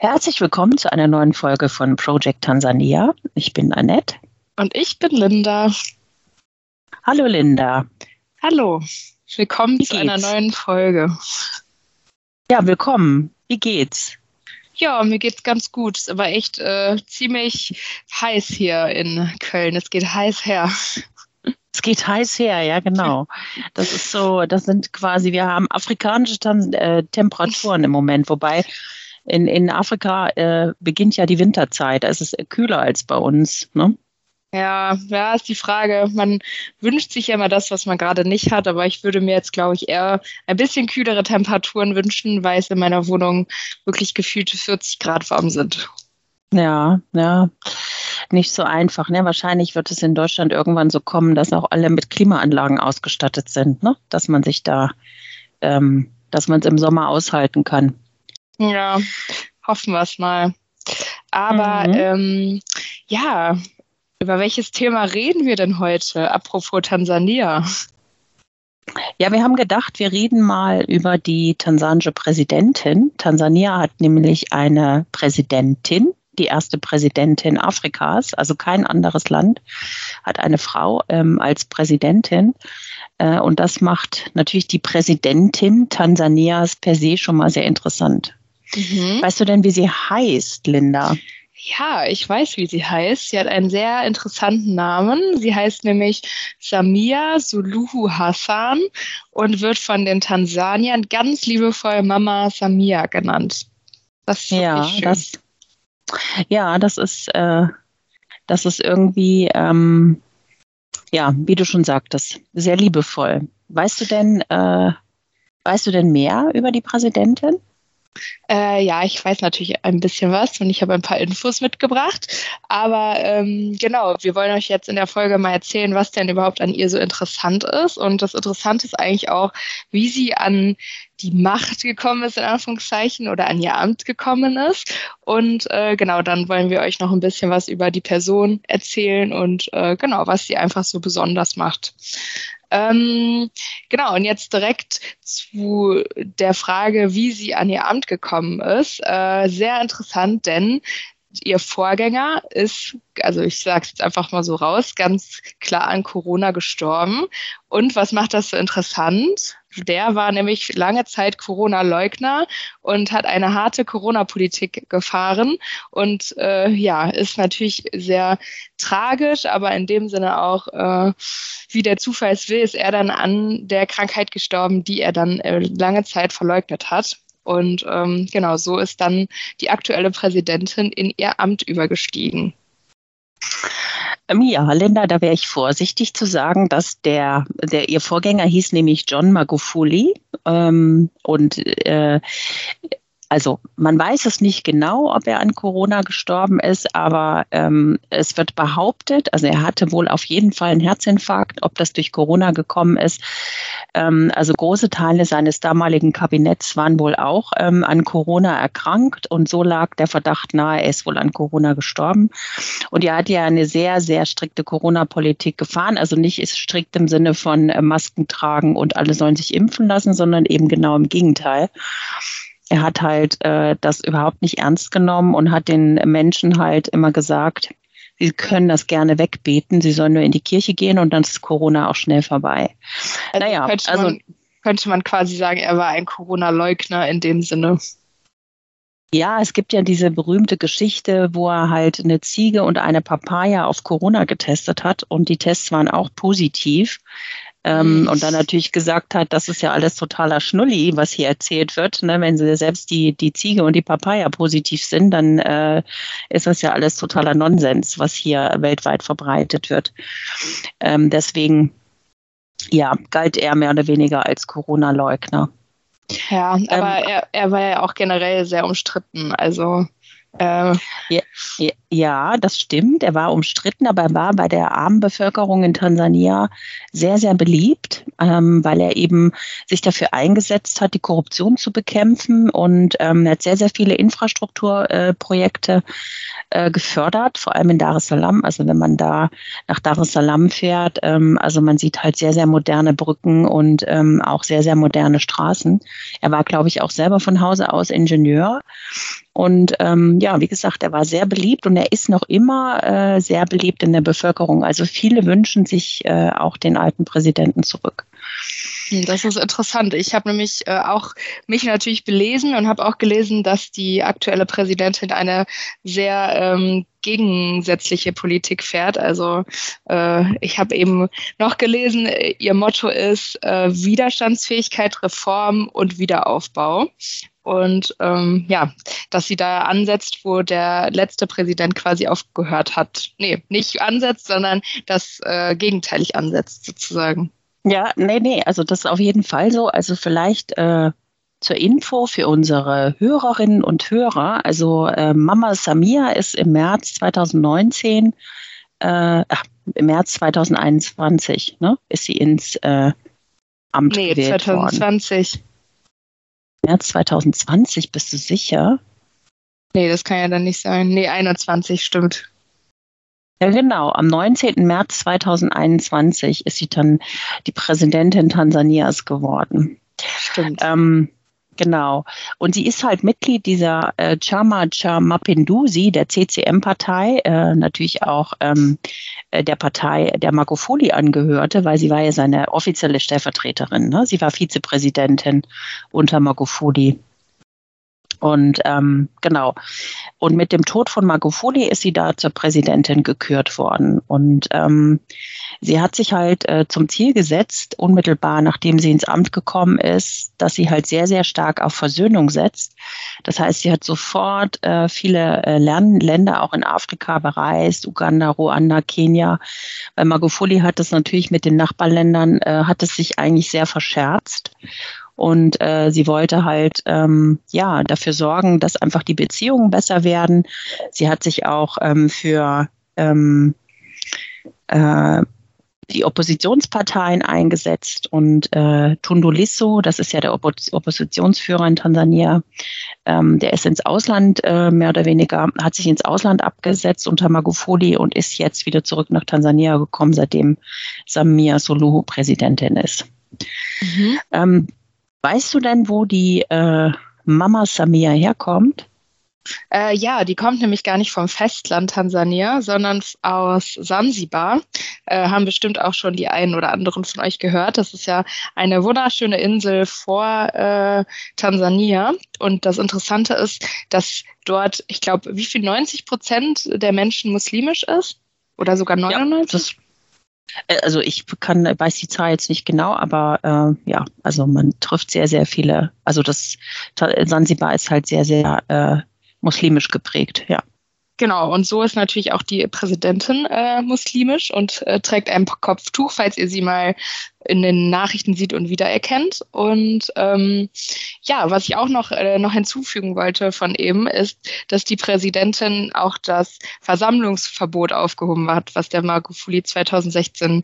Herzlich willkommen zu einer neuen Folge von Project Tansania. Ich bin Annette. Und ich bin Linda. Hallo Linda. Hallo. Willkommen zu einer neuen Folge. Ja, willkommen. Wie geht's? Ja, mir geht's ganz gut. Es ist aber echt äh, ziemlich heiß hier in Köln. Es geht heiß her. Es geht heiß her, ja, genau. Das ist so, das sind quasi, wir haben afrikanische äh, Temperaturen im Moment, wobei in, in Afrika äh, beginnt ja die Winterzeit. Da ist es kühler als bei uns. Ne? Ja, ja, ist die Frage. Man wünscht sich ja immer das, was man gerade nicht hat, aber ich würde mir jetzt, glaube ich, eher ein bisschen kühlere Temperaturen wünschen, weil es in meiner Wohnung wirklich gefühlte 40 Grad warm sind. Ja, ja, nicht so einfach. Ne? Wahrscheinlich wird es in Deutschland irgendwann so kommen, dass auch alle mit Klimaanlagen ausgestattet sind, ne? dass man sich da, ähm, dass man es im Sommer aushalten kann. Ja, hoffen wir es mal. Aber mhm. ähm, ja, über welches Thema reden wir denn heute, apropos Tansania? Ja, wir haben gedacht, wir reden mal über die tansanische Präsidentin. Tansania hat nämlich eine Präsidentin, die erste Präsidentin Afrikas, also kein anderes Land hat eine Frau ähm, als Präsidentin. Äh, und das macht natürlich die Präsidentin Tansanias per se schon mal sehr interessant. Mhm. Weißt du denn, wie sie heißt, Linda? Ja, ich weiß, wie sie heißt. Sie hat einen sehr interessanten Namen. Sie heißt nämlich Samia Suluhu Hassan und wird von den Tansaniern ganz liebevoll Mama Samia genannt. Das ist ja, schön. das, ja, das ist, äh, das ist irgendwie, ähm, ja, wie du schon sagtest, sehr liebevoll. Weißt du denn, äh, weißt du denn mehr über die Präsidentin? Äh, ja, ich weiß natürlich ein bisschen was und ich habe ein paar Infos mitgebracht. Aber ähm, genau, wir wollen euch jetzt in der Folge mal erzählen, was denn überhaupt an ihr so interessant ist. Und das Interessante ist eigentlich auch, wie sie an die Macht gekommen ist, in Anführungszeichen, oder an ihr Amt gekommen ist. Und äh, genau, dann wollen wir euch noch ein bisschen was über die Person erzählen und äh, genau, was sie einfach so besonders macht. Ähm, genau, und jetzt direkt zu der Frage, wie sie an ihr Amt gekommen ist. Äh, sehr interessant, denn ihr Vorgänger ist, also ich sage es jetzt einfach mal so raus, ganz klar an Corona gestorben. Und was macht das so interessant? Der war nämlich lange Zeit Corona-Leugner und hat eine harte Corona-Politik gefahren und äh, ja, ist natürlich sehr tragisch, aber in dem Sinne auch, äh, wie der Zufall es will, ist er dann an der Krankheit gestorben, die er dann äh, lange Zeit verleugnet hat. Und ähm, genau so ist dann die aktuelle Präsidentin in ihr Amt übergestiegen. Ähm, ja, Linda, da wäre ich vorsichtig zu sagen, dass der, der ihr Vorgänger hieß nämlich John Magufuli ähm, und äh, also man weiß es nicht genau, ob er an Corona gestorben ist, aber ähm, es wird behauptet, also er hatte wohl auf jeden Fall einen Herzinfarkt, ob das durch Corona gekommen ist. Ähm, also große Teile seines damaligen Kabinetts waren wohl auch ähm, an Corona erkrankt und so lag der Verdacht nahe, er ist wohl an Corona gestorben. Und er hat ja eine sehr, sehr strikte Corona-Politik gefahren, also nicht ist strikt im Sinne von äh, Masken tragen und alle sollen sich impfen lassen, sondern eben genau im Gegenteil er hat halt äh, das überhaupt nicht ernst genommen und hat den Menschen halt immer gesagt, sie können das gerne wegbeten, sie sollen nur in die Kirche gehen und dann ist Corona auch schnell vorbei. Also naja, könnte also man, könnte man quasi sagen, er war ein Corona-Leugner in dem Sinne. Ja, es gibt ja diese berühmte Geschichte, wo er halt eine Ziege und eine Papaya auf Corona getestet hat und die Tests waren auch positiv. Ähm, und dann natürlich gesagt hat, das ist ja alles totaler Schnulli, was hier erzählt wird. Ne? Wenn sie selbst die, die Ziege und die Papaya positiv sind, dann äh, ist das ja alles totaler Nonsens, was hier weltweit verbreitet wird. Ähm, deswegen, ja, galt er mehr oder weniger als Corona-Leugner. Ja, aber ähm, er, er war ja auch generell sehr umstritten. Also äh, ja, ja, das stimmt. Er war umstritten, aber er war bei der armen Bevölkerung in Tansania sehr, sehr beliebt, ähm, weil er eben sich dafür eingesetzt hat, die Korruption zu bekämpfen und ähm, er hat sehr, sehr viele Infrastrukturprojekte äh, gefördert, vor allem in Dar es Salaam. Also wenn man da nach Dar es Salaam fährt, ähm, also man sieht halt sehr, sehr moderne Brücken und ähm, auch sehr, sehr moderne Straßen. Er war, glaube ich, auch selber von Hause aus Ingenieur Und ähm, ja, wie gesagt, er war sehr beliebt und er ist noch immer äh, sehr beliebt in der Bevölkerung. Also viele wünschen sich äh, auch den alten Präsidenten zurück. Das ist interessant. Ich habe nämlich äh, auch mich natürlich belesen und habe auch gelesen, dass die aktuelle Präsidentin eine sehr ähm, gegensätzliche Politik fährt. Also äh, ich habe eben noch gelesen, äh, ihr Motto ist äh, Widerstandsfähigkeit, Reform und Wiederaufbau. Und ähm, ja, dass sie da ansetzt, wo der letzte Präsident quasi aufgehört hat. Nee, nicht ansetzt, sondern das äh, gegenteilig ansetzt sozusagen. Ja, nee, nee, also das ist auf jeden Fall so. Also vielleicht äh, zur Info für unsere Hörerinnen und Hörer. Also äh, Mama Samia ist im März 2019, äh, ach, im März 2021, ne, ist sie ins äh, Amt nee, gewählt 2020. Worden. März 2020, bist du sicher? Nee, das kann ja dann nicht sein. Nee, 21 stimmt. Ja, genau. Am 19. März 2021 ist sie dann die Präsidentin Tansanias geworden. Stimmt. Ähm, genau. Und sie ist halt Mitglied dieser äh, Chama Cha Mapinduzi, der CCM-Partei, äh, natürlich auch ähm, äh, der Partei, der Magufuli angehörte, weil sie war ja seine offizielle Stellvertreterin. Ne? Sie war Vizepräsidentin unter Magufuli. Und ähm, genau. Und mit dem Tod von Magufuli ist sie da zur Präsidentin gekürt worden. Und ähm, sie hat sich halt äh, zum Ziel gesetzt, unmittelbar nachdem sie ins Amt gekommen ist, dass sie halt sehr, sehr stark auf Versöhnung setzt. Das heißt, sie hat sofort äh, viele äh, Länder auch in Afrika bereist, Uganda, Ruanda, Kenia. Weil Magufuli hat es natürlich mit den Nachbarländern, äh, hat es sich eigentlich sehr verscherzt. Und äh, sie wollte halt ähm, ja dafür sorgen, dass einfach die Beziehungen besser werden. Sie hat sich auch ähm, für ähm, äh, die Oppositionsparteien eingesetzt und äh, Tundu Lissu, das ist ja der Oppos Oppositionsführer in Tansania, ähm, der ist ins Ausland äh, mehr oder weniger, hat sich ins Ausland abgesetzt unter Magufuli und ist jetzt wieder zurück nach Tansania gekommen, seitdem Samia Suluhu Präsidentin ist. Mhm. Ähm, Weißt du denn, wo die äh, Mama Samia herkommt? Äh, ja, die kommt nämlich gar nicht vom Festland Tansania, sondern aus Sansibar. Äh, haben bestimmt auch schon die einen oder anderen von euch gehört. Das ist ja eine wunderschöne Insel vor äh, Tansania. Und das Interessante ist, dass dort, ich glaube, wie viel 90 Prozent der Menschen muslimisch ist? Oder sogar 99? Ja, also ich kann, weiß die Zahl jetzt nicht genau, aber äh, ja, also man trifft sehr, sehr viele. Also das Sansibar ist halt sehr, sehr äh, muslimisch geprägt, ja. Genau, und so ist natürlich auch die Präsidentin äh, muslimisch und äh, trägt ein Kopftuch, falls ihr sie mal in den Nachrichten sieht und wiedererkennt. Und ähm, ja, was ich auch noch, äh, noch hinzufügen wollte von eben, ist, dass die Präsidentin auch das Versammlungsverbot aufgehoben hat, was der Magufuli 2016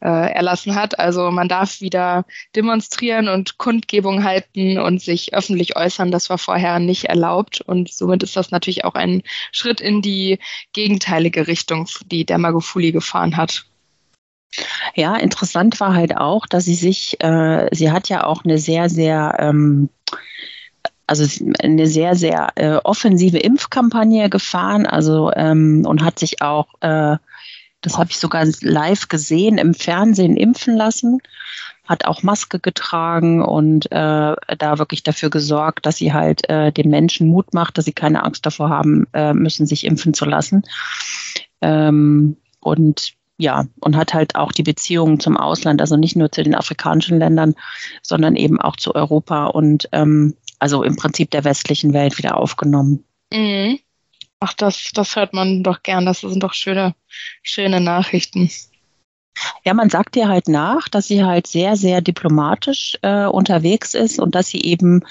äh, erlassen hat. Also man darf wieder demonstrieren und Kundgebung halten und sich öffentlich äußern. Das war vorher nicht erlaubt. Und somit ist das natürlich auch ein Schritt in die gegenteilige Richtung, die der Magufuli gefahren hat. Ja, interessant war halt auch, dass sie sich, äh, sie hat ja auch eine sehr, sehr, ähm, also eine sehr, sehr äh, offensive Impfkampagne gefahren, also ähm, und hat sich auch, äh, das habe ich sogar live gesehen, im Fernsehen impfen lassen, hat auch Maske getragen und äh, da wirklich dafür gesorgt, dass sie halt äh, den Menschen Mut macht, dass sie keine Angst davor haben äh, müssen, sich impfen zu lassen. Ähm, und ja, und hat halt auch die Beziehungen zum Ausland, also nicht nur zu den afrikanischen Ländern, sondern eben auch zu Europa und ähm, also im Prinzip der westlichen Welt wieder aufgenommen. Mhm. Ach, das, das hört man doch gern. Das sind doch schöne, schöne Nachrichten. Ja, man sagt ihr halt nach, dass sie halt sehr, sehr diplomatisch äh, unterwegs ist und dass sie eben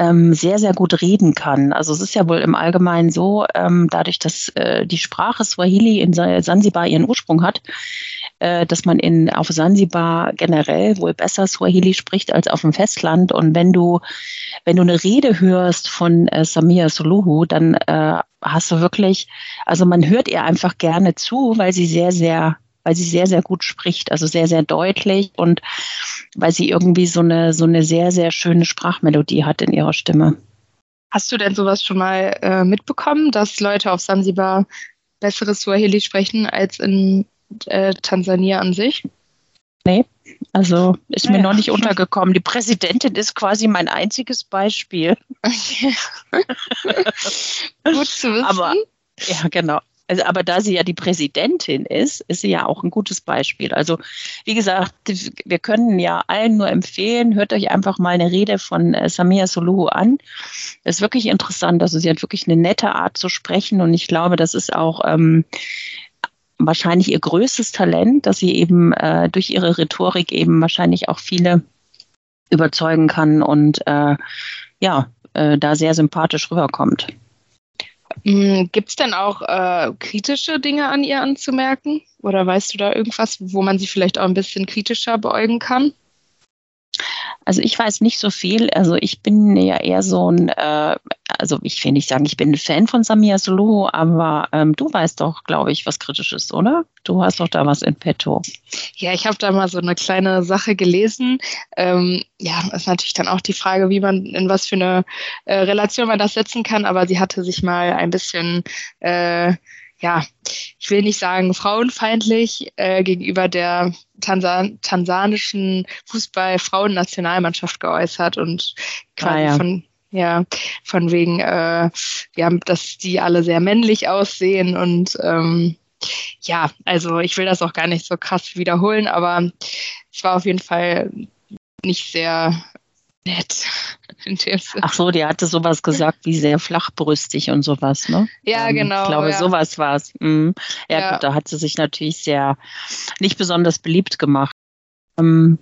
ähm, sehr, sehr gut reden kann. Also es ist ja wohl im Allgemeinen so, ähm, dadurch, dass äh, die Sprache Swahili in Sansibar ihren Ursprung hat, äh, dass man in, auf Sansibar generell wohl besser Swahili spricht als auf dem Festland. Und wenn du, wenn du eine Rede hörst von äh, Samia Suluhu, dann äh, hast du wirklich, also man hört ihr einfach gerne zu, weil sie sehr, sehr weil sie sehr, sehr gut spricht, also sehr, sehr deutlich und weil sie irgendwie so eine, so eine sehr, sehr schöne Sprachmelodie hat in ihrer Stimme. Hast du denn sowas schon mal äh, mitbekommen, dass Leute auf Sansibar besseres Swahili sprechen als in äh, Tansania an sich? Nee, also ist naja. mir noch nicht untergekommen. Die Präsidentin ist quasi mein einziges Beispiel. Gut zu wissen. Aber ja, genau. Also, aber da sie ja die Präsidentin ist, ist sie ja auch ein gutes Beispiel. Also, wie gesagt, wir können ja allen nur empfehlen, hört euch einfach mal eine Rede von äh, Samia Soluhu an. Das ist wirklich interessant. Also, sie hat wirklich eine nette Art zu sprechen und ich glaube, das ist auch ähm, wahrscheinlich ihr größtes Talent, dass sie eben äh, durch ihre Rhetorik eben wahrscheinlich auch viele überzeugen kann und äh, ja, äh, da sehr sympathisch rüberkommt. Hm, Gibt es denn auch äh, kritische Dinge an ihr anzumerken? Oder weißt du da irgendwas, wo man sie vielleicht auch ein bisschen kritischer beäugen kann? Also ich weiß nicht so viel. Also ich bin ja eher so ein, äh, also ich will nicht sagen, ich bin ein Fan von Samia Suluhu, aber ähm, du weißt doch, glaube ich, was Kritisches, oder? Du hast doch da was in petto. Ja, ich habe da mal so eine kleine Sache gelesen. Ähm, ja, ist natürlich dann auch die Frage, wie man, in was für eine äh, Relation man das setzen kann, aber sie hatte sich mal ein bisschen äh, ja, ich will nicht sagen frauenfeindlich äh, gegenüber der Tansan tansanischen Fußball-Frauen-Nationalmannschaft geäußert und quasi ah, ja. von ja, von wegen, äh, ja, dass die alle sehr männlich aussehen und ähm, ja, also ich will das auch gar nicht so krass wiederholen, aber es war auf jeden Fall nicht sehr nett. Ach so, die hatte sowas gesagt wie sehr flachbrüstig und sowas, ne? Ja, ähm, genau. Ich glaube, ja. sowas war es. Mhm. Ja, ja. Gut, da hat sie sich natürlich sehr nicht besonders beliebt gemacht. Ähm,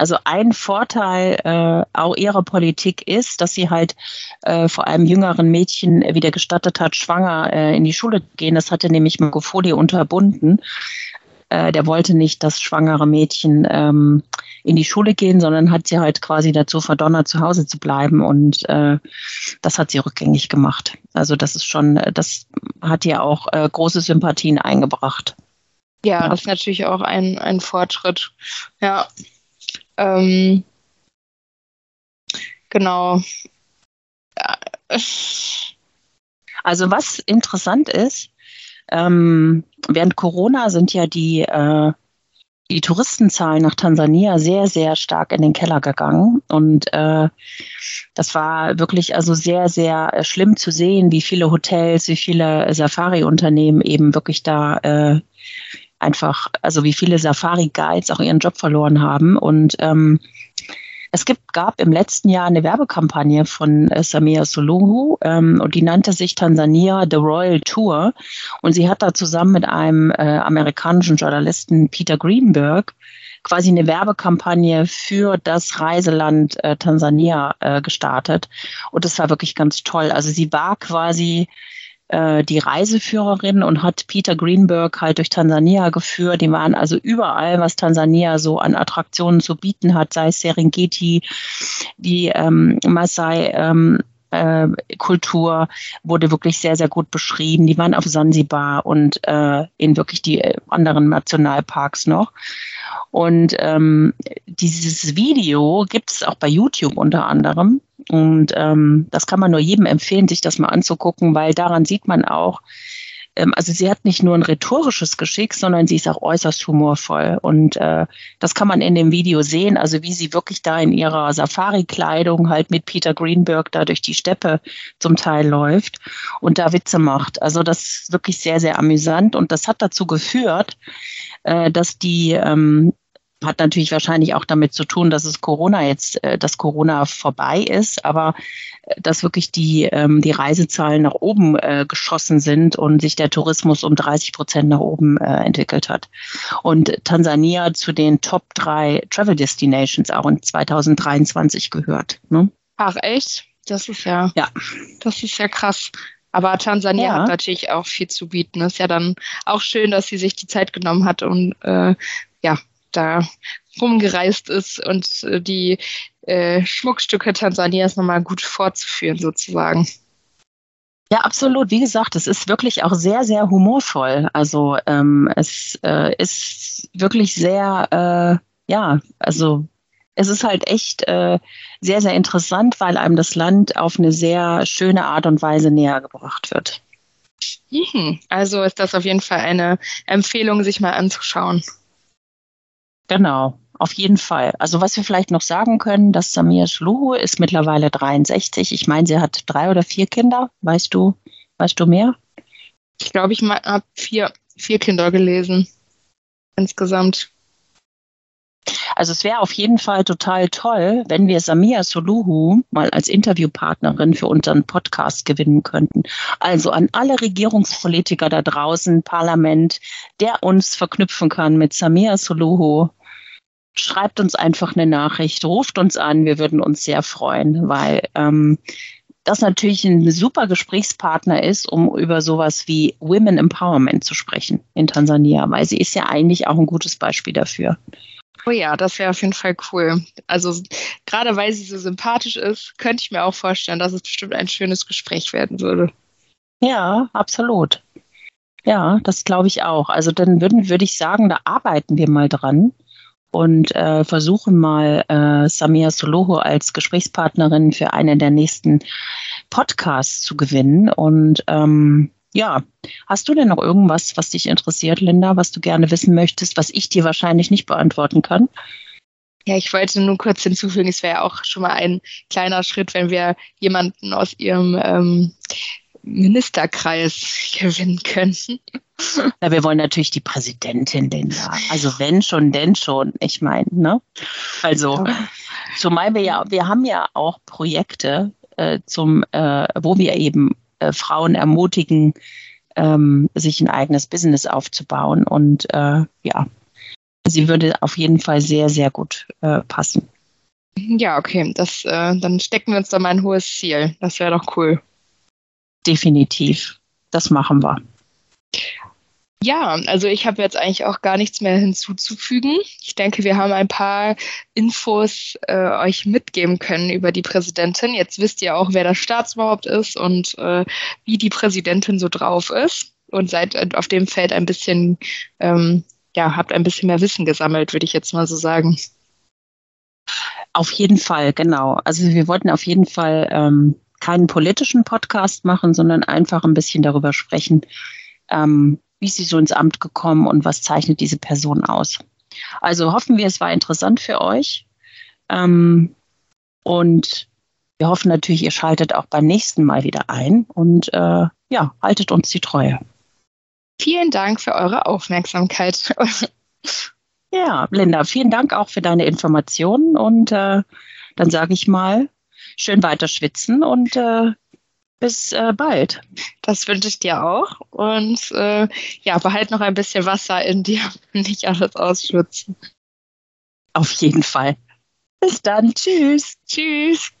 also ein Vorteil äh, auch ihrer Politik ist, dass sie halt äh, vor allem jüngeren Mädchen wieder gestattet hat, schwanger äh, in die Schule zu gehen. Das hatte nämlich Magufuli unterbunden. Äh, der wollte nicht, dass schwangere Mädchen ähm, in die Schule gehen, sondern hat sie halt quasi dazu verdonnert, zu Hause zu bleiben. Und äh, das hat sie rückgängig gemacht. Also das ist schon, äh, das hat ihr auch äh, große Sympathien eingebracht. Ja, ja, das ist natürlich auch ein, ein Fortschritt. Ja. Ähm, genau. Also was interessant ist, ähm, während Corona sind ja die, äh, die Touristenzahlen nach Tansania sehr, sehr stark in den Keller gegangen. Und äh, das war wirklich also sehr, sehr äh, schlimm zu sehen, wie viele Hotels, wie viele Safari-Unternehmen eben wirklich da äh, einfach, also wie viele Safari-Guides auch ihren Job verloren haben. Und ähm, es gibt, gab im letzten Jahr eine Werbekampagne von äh, Samia Suluhu ähm, und die nannte sich Tansania The Royal Tour. Und sie hat da zusammen mit einem äh, amerikanischen Journalisten Peter Greenberg quasi eine Werbekampagne für das Reiseland äh, Tansania äh, gestartet. Und das war wirklich ganz toll. Also sie war quasi äh, die Reiseführerin und hat Peter Greenberg halt durch Tansania geführt. Die waren also überall, was Tansania so an Attraktionen zu bieten hat, sei es Serengeti, die ähm, Maasai ähm, äh, Kultur wurde wirklich sehr, sehr gut beschrieben. Die waren auf Sansibar und äh, in wirklich die anderen Nationalparks noch. Und ähm, dieses Video gibt es auch bei YouTube unter anderem. Und ähm, das kann man nur jedem empfehlen, sich das mal anzugucken, weil daran sieht man auch, ähm, also sie hat nicht nur ein rhetorisches Geschick, sondern sie ist auch äußerst humorvoll. Und äh, das kann man in dem Video sehen, also wie sie wirklich da in ihrer Safari-Kleidung halt mit Peter Greenberg da durch die Steppe zum Teil läuft und da Witze macht. Also das ist wirklich sehr, sehr amüsant. Und das hat dazu geführt, äh, dass die ähm, hat natürlich wahrscheinlich auch damit zu tun, dass es Corona jetzt, äh, dass Corona vorbei ist, aber äh, dass wirklich die, ähm, die Reisezahlen nach oben äh, geschossen sind und sich der Tourismus um 30 Prozent nach oben entwickelt hat. Und Tansania zu den Top drei Travel Destinations auch in 2023 gehört. Ne? Ach echt? Das ist ja, ja, das ist ja krass. Aber Tansania ja. hat natürlich auch viel zu bieten. Ist ja dann auch schön, dass sie sich die Zeit genommen hat und äh, ja, da rumgereist ist und äh, die äh, Schmuckstücke Tansanias nochmal gut vorzuführen, sozusagen. Ja, absolut. Wie gesagt, es ist wirklich auch sehr, sehr humorvoll. Also ähm, es äh, ist wirklich sehr, äh, ja, also es ist halt echt äh, sehr, sehr interessant, weil einem das Land auf eine sehr schöne Art und Weise näher gebracht wird. Mhm. Also ist das auf jeden Fall eine Empfehlung, sich mal anzuschauen. Genau, auf jeden Fall. Also was wir vielleicht noch sagen können, dass Samir Schluhu ist mittlerweile 63. Ich meine, sie hat drei oder vier Kinder. Weißt du, weißt du mehr? Ich glaube, ich habe vier, vier Kinder gelesen insgesamt. Also es wäre auf jeden Fall total toll, wenn wir Samia Soluhu mal als Interviewpartnerin für unseren Podcast gewinnen könnten. Also an alle Regierungspolitiker da draußen, Parlament, der uns verknüpfen kann mit Samia Soluhu. Schreibt uns einfach eine Nachricht, ruft uns an, wir würden uns sehr freuen, weil ähm, das natürlich ein super Gesprächspartner ist, um über sowas wie Women Empowerment zu sprechen in Tansania, weil sie ist ja eigentlich auch ein gutes Beispiel dafür. Oh ja, das wäre auf jeden Fall cool. Also gerade weil sie so sympathisch ist, könnte ich mir auch vorstellen, dass es bestimmt ein schönes Gespräch werden würde. Ja, absolut. Ja, das glaube ich auch. Also dann würden, würde ich sagen, da arbeiten wir mal dran und äh, versuchen mal äh, Samia Soloho als Gesprächspartnerin für einen der nächsten Podcasts zu gewinnen. Und ähm, ja, hast du denn noch irgendwas, was dich interessiert, Linda, was du gerne wissen möchtest, was ich dir wahrscheinlich nicht beantworten kann? Ja, ich wollte nur kurz hinzufügen, es wäre auch schon mal ein kleiner Schritt, wenn wir jemanden aus ihrem ähm, Ministerkreis gewinnen könnten. Na, wir wollen natürlich die Präsidentin, Linda. Also wenn schon, denn schon. Ich meine, ne? Also, zumal wir ja, wir haben ja auch Projekte äh, zum, äh, wo wir eben äh, Frauen ermutigen, ähm, sich ein eigenes Business aufzubauen. Und äh, ja, sie würde auf jeden Fall sehr, sehr gut äh, passen. Ja, okay. Das, äh, dann stecken wir uns da mal ein hohes Ziel. Das wäre doch cool. Definitiv. Das machen wir. Ja, also ich habe jetzt eigentlich auch gar nichts mehr hinzuzufügen. Ich denke, wir haben ein paar Infos äh, euch mitgeben können über die Präsidentin. Jetzt wisst ihr auch, wer das Staatsoberhaupt ist und äh, wie die Präsidentin so drauf ist und seid auf dem Feld ein bisschen, ähm, ja, habt ein bisschen mehr Wissen gesammelt, würde ich jetzt mal so sagen. Auf jeden Fall, genau. Also wir wollten auf jeden Fall ähm, keinen politischen Podcast machen, sondern einfach ein bisschen darüber sprechen, ähm, wie ist sie so ins Amt gekommen und was zeichnet diese Person aus. Also hoffen wir, es war interessant für euch. Ähm, und wir hoffen natürlich, ihr schaltet auch beim nächsten Mal wieder ein und äh, ja, haltet uns die Treue. Vielen Dank für eure Aufmerksamkeit. ja, Linda, vielen Dank auch für deine Informationen und äh, dann sage ich mal, schön weiter schwitzen und äh, bis äh, bald. Das wünsche ich dir auch. Und äh, ja, behalt noch ein bisschen Wasser in dir, nicht alles ausschwitzen. Auf jeden Fall. Bis dann. Tschüss. Tschüss.